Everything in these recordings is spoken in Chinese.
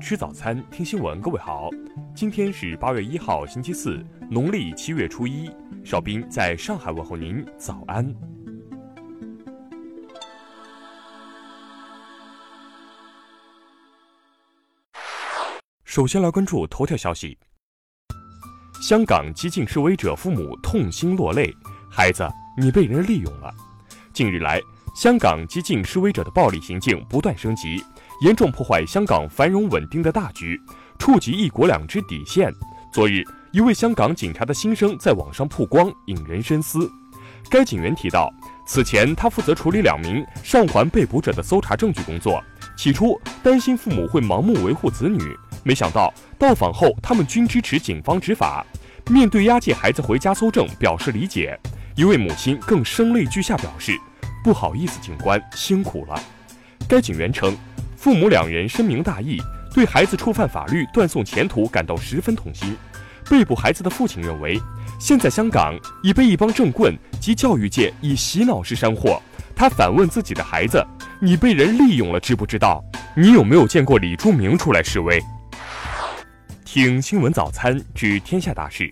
吃早餐，听新闻。各位好，今天是八月一号，星期四，农历七月初一。邵斌在上海问候您，早安。首先来关注头条消息：香港激进示威者父母痛心落泪，孩子，你被人利用了。近日来，香港激进示威者的暴力行径不断升级。严重破坏香港繁荣稳定的大局，触及一国两制底线。昨日，一位香港警察的心声在网上曝光，引人深思。该警员提到，此前他负责处理两名上环被捕者的搜查证据工作。起初担心父母会盲目维护子女，没想到到访后他们均支持警方执法。面对押解孩子回家搜证，表示理解。一位母亲更声泪俱下表示：“不好意思，警官辛苦了。”该警员称。父母两人深明大义，对孩子触犯法律、断送前途感到十分痛心。被捕孩子的父亲认为，现在香港已被一帮政棍及教育界以洗脑式煽惑。他反问自己的孩子：“你被人利用了，知不知道？你有没有见过李柱铭出来示威？”听新闻早餐知天下大事。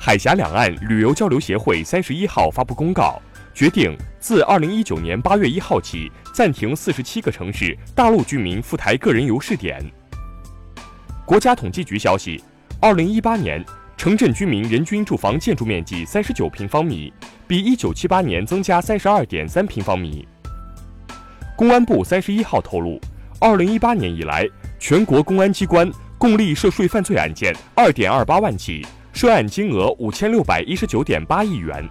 海峡两岸旅游交流协会三十一号发布公告。决定自二零一九年八月一号起暂停四十七个城市大陆居民赴台个人游试点。国家统计局消息，二零一八年城镇居民人均住房建筑面积三十九平方米，比一九七八年增加三十二点三平方米。公安部三十一号透露，二零一八年以来，全国公安机关共立涉税犯罪案件二点二八万起，涉案金额五千六百一十九点八亿元。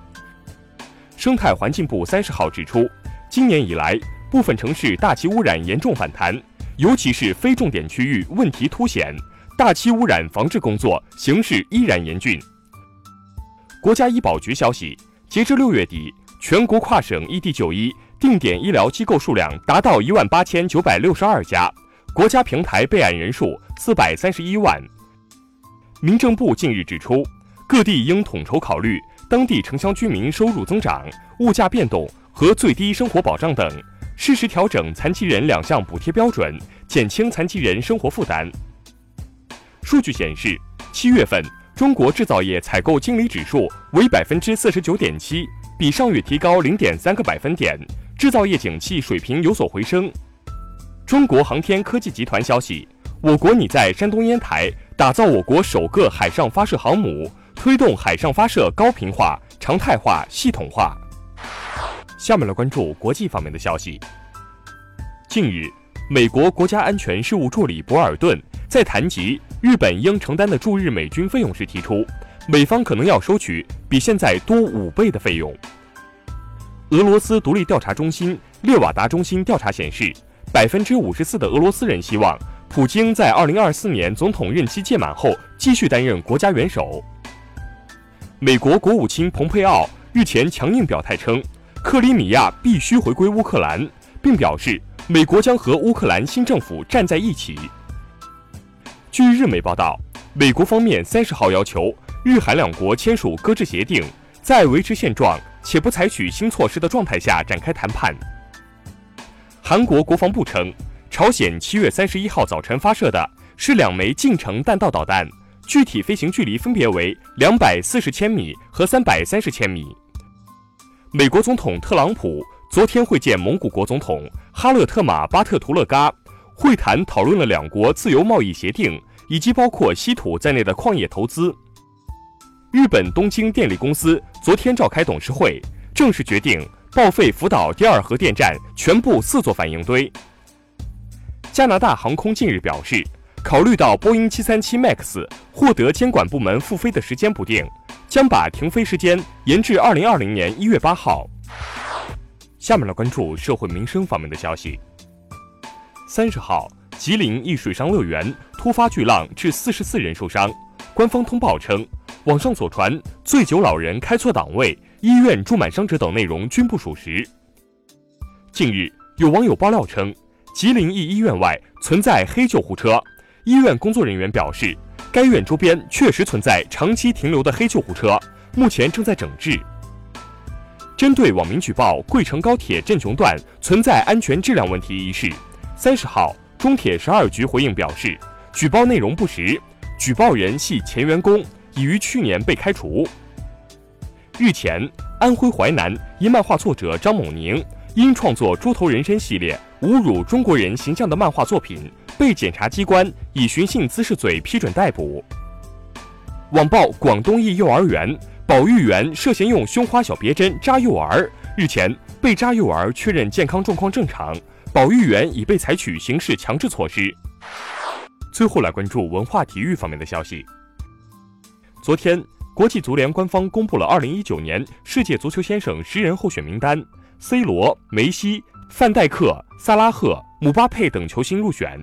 生态环境部三十号指出，今年以来，部分城市大气污染严重反弹，尤其是非重点区域问题凸显，大气污染防治工作形势依然严峻。国家医保局消息，截至六月底，全国跨省异地就医定点医疗机构数量达到一万八千九百六十二家，国家平台备案人数四百三十一万。民政部近日指出，各地应统筹考虑。当地城乡居民收入增长、物价变动和最低生活保障等，适时调整残疾人两项补贴标准，减轻残疾人生活负担。数据显示，七月份中国制造业采购经理指数为百分之四十九点七，比上月提高零点三个百分点，制造业景气水平有所回升。中国航天科技集团消息，我国拟在山东烟台打造我国首个海上发射航母。推动海上发射高频化、常态化、系统化。下面来关注国际方面的消息。近日，美国国家安全事务助理博尔顿在谈及日本应承担的驻日美军费用时提出，美方可能要收取比现在多五倍的费用。俄罗斯独立调查中心列瓦达中心调查显示，百分之五十四的俄罗斯人希望普京在二零二四年总统任期届满后继续担任国家元首。美国国务卿蓬佩奥日前强硬表态称，克里米亚必须回归乌克兰，并表示美国将和乌克兰新政府站在一起。据日媒报道，美国方面三十号要求日韩两国签署搁置协定，在维持现状且不采取新措施的状态下展开谈判。韩国国防部称，朝鲜七月三十一号早晨发射的是两枚近程弹道导弹。具体飞行距离分别为两百四十千米和三百三十千米。美国总统特朗普昨天会见蒙古国总统哈勒特马巴特图勒嘎，会谈讨论了两国自由贸易协定以及包括稀土在内的矿业投资。日本东京电力公司昨天召开董事会，正式决定报废福岛第二核电站全部四座反应堆。加拿大航空近日表示。考虑到波音737 MAX 获得监管部门复飞的时间不定，将把停飞时间延至2020年1月8号。下面来关注社会民生方面的消息。三十号，吉林一水上乐园突发巨浪致四十四人受伤，官方通报称，网上所传醉酒老人开错档位、医院住满伤者等内容均不属实。近日，有网友爆料称，吉林一医院外存在黑救护车。医院工作人员表示，该院周边确实存在长期停留的黑救护车，目前正在整治。针对网民举报贵城高铁镇雄段存在安全质量问题一事，三十号，中铁十二局回应表示，举报内容不实，举报人系前员工，已于去年被开除。日前，安徽淮南一漫画作者张某宁因创作《猪头人参》系列侮辱中国人形象的漫画作品，被检察机关以寻衅滋事罪批准逮捕。网曝广东一幼儿园保育员涉嫌用胸花小别针扎幼儿，日前被扎幼儿确认健康状况正常，保育员已被采取刑事强制措施。最后来关注文化体育方面的消息，昨天。国际足联官方公布了2019年世界足球先生十人候选名单，C 罗、梅西、范戴克、萨拉赫、姆巴佩等球星入选。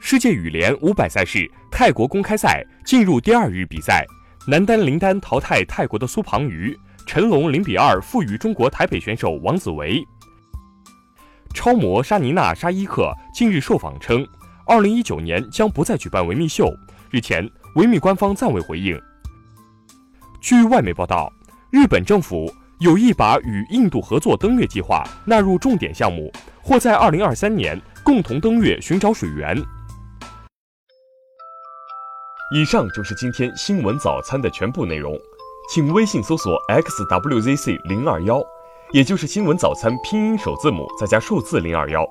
世界羽联五百赛事泰国公开赛进入第二日比赛，男单林丹淘汰泰国的苏庞瑜，陈龙零比二负于中国台北选手王子维。超模沙尼娜沙伊克近日受访称，2019年将不再举办维密秀。日前，维密官方暂未回应。据外媒报道，日本政府有意把与印度合作登月计划纳入重点项目，或在二零二三年共同登月寻找水源。以上就是今天新闻早餐的全部内容，请微信搜索 xwzc 零二幺，也就是新闻早餐拼音首字母再加数字零二幺。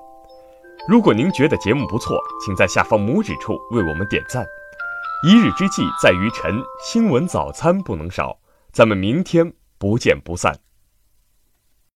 如果您觉得节目不错，请在下方拇指处为我们点赞。一日之计在于晨，新闻早餐不能少。咱们明天不见不散。